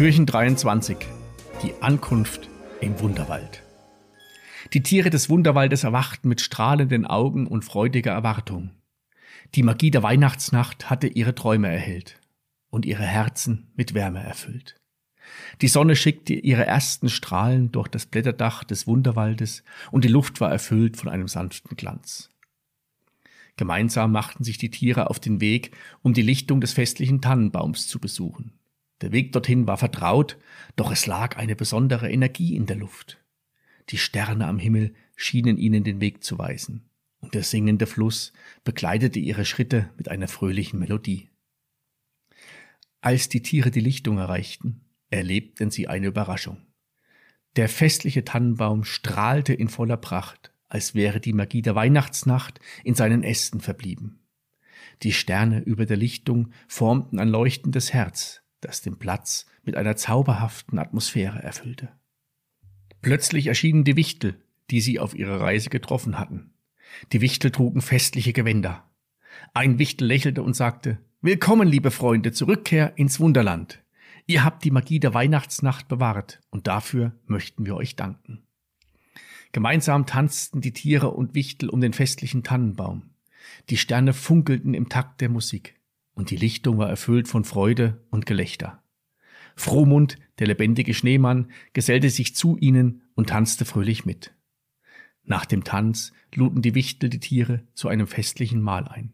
Türchen 23. Die Ankunft im Wunderwald. Die Tiere des Wunderwaldes erwachten mit strahlenden Augen und freudiger Erwartung. Die Magie der Weihnachtsnacht hatte ihre Träume erhellt und ihre Herzen mit Wärme erfüllt. Die Sonne schickte ihre ersten Strahlen durch das Blätterdach des Wunderwaldes und die Luft war erfüllt von einem sanften Glanz. Gemeinsam machten sich die Tiere auf den Weg, um die Lichtung des festlichen Tannenbaums zu besuchen. Der Weg dorthin war vertraut, doch es lag eine besondere Energie in der Luft. Die Sterne am Himmel schienen ihnen den Weg zu weisen, und der singende Fluss begleitete ihre Schritte mit einer fröhlichen Melodie. Als die Tiere die Lichtung erreichten, erlebten sie eine Überraschung. Der festliche Tannenbaum strahlte in voller Pracht, als wäre die Magie der Weihnachtsnacht in seinen Ästen verblieben. Die Sterne über der Lichtung formten ein leuchtendes Herz, das den Platz mit einer zauberhaften Atmosphäre erfüllte. Plötzlich erschienen die Wichtel, die sie auf ihrer Reise getroffen hatten. Die Wichtel trugen festliche Gewänder. Ein Wichtel lächelte und sagte, Willkommen, liebe Freunde, zur Rückkehr ins Wunderland. Ihr habt die Magie der Weihnachtsnacht bewahrt und dafür möchten wir euch danken. Gemeinsam tanzten die Tiere und Wichtel um den festlichen Tannenbaum. Die Sterne funkelten im Takt der Musik und die Lichtung war erfüllt von Freude und Gelächter. Frohmund, der lebendige Schneemann, gesellte sich zu ihnen und tanzte fröhlich mit. Nach dem Tanz luden die Wichtel die Tiere zu einem festlichen Mahl ein.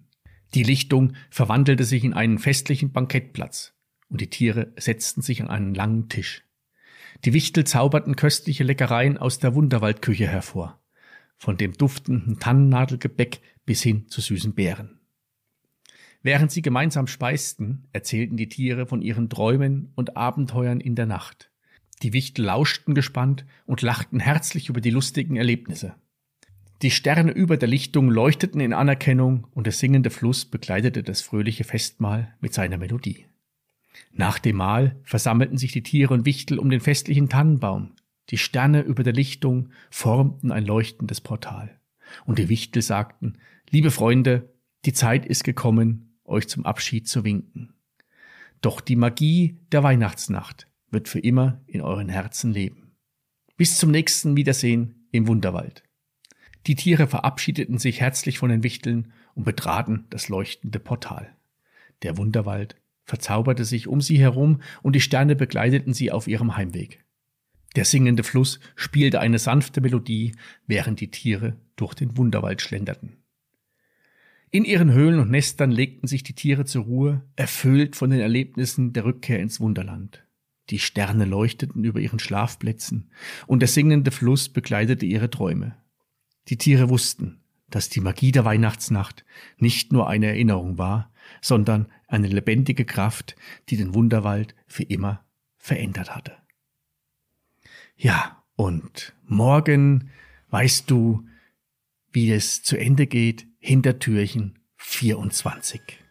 Die Lichtung verwandelte sich in einen festlichen Bankettplatz, und die Tiere setzten sich an einen langen Tisch. Die Wichtel zauberten köstliche Leckereien aus der Wunderwaldküche hervor, von dem duftenden Tannennadelgebäck bis hin zu süßen Beeren. Während sie gemeinsam speisten, erzählten die Tiere von ihren Träumen und Abenteuern in der Nacht. Die Wichtel lauschten gespannt und lachten herzlich über die lustigen Erlebnisse. Die Sterne über der Lichtung leuchteten in Anerkennung und der singende Fluss begleitete das fröhliche Festmahl mit seiner Melodie. Nach dem Mahl versammelten sich die Tiere und Wichtel um den festlichen Tannenbaum. Die Sterne über der Lichtung formten ein leuchtendes Portal. Und die Wichtel sagten, liebe Freunde, die Zeit ist gekommen, euch zum Abschied zu winken. Doch die Magie der Weihnachtsnacht wird für immer in euren Herzen leben. Bis zum nächsten Wiedersehen im Wunderwald. Die Tiere verabschiedeten sich herzlich von den Wichteln und betraten das leuchtende Portal. Der Wunderwald verzauberte sich um sie herum und die Sterne begleiteten sie auf ihrem Heimweg. Der singende Fluss spielte eine sanfte Melodie, während die Tiere durch den Wunderwald schlenderten. In ihren Höhlen und Nestern legten sich die Tiere zur Ruhe, erfüllt von den Erlebnissen der Rückkehr ins Wunderland. Die Sterne leuchteten über ihren Schlafplätzen, und der singende Fluss begleitete ihre Träume. Die Tiere wussten, dass die Magie der Weihnachtsnacht nicht nur eine Erinnerung war, sondern eine lebendige Kraft, die den Wunderwald für immer verändert hatte. Ja, und morgen weißt du, wie es zu Ende geht, Hintertürchen 24.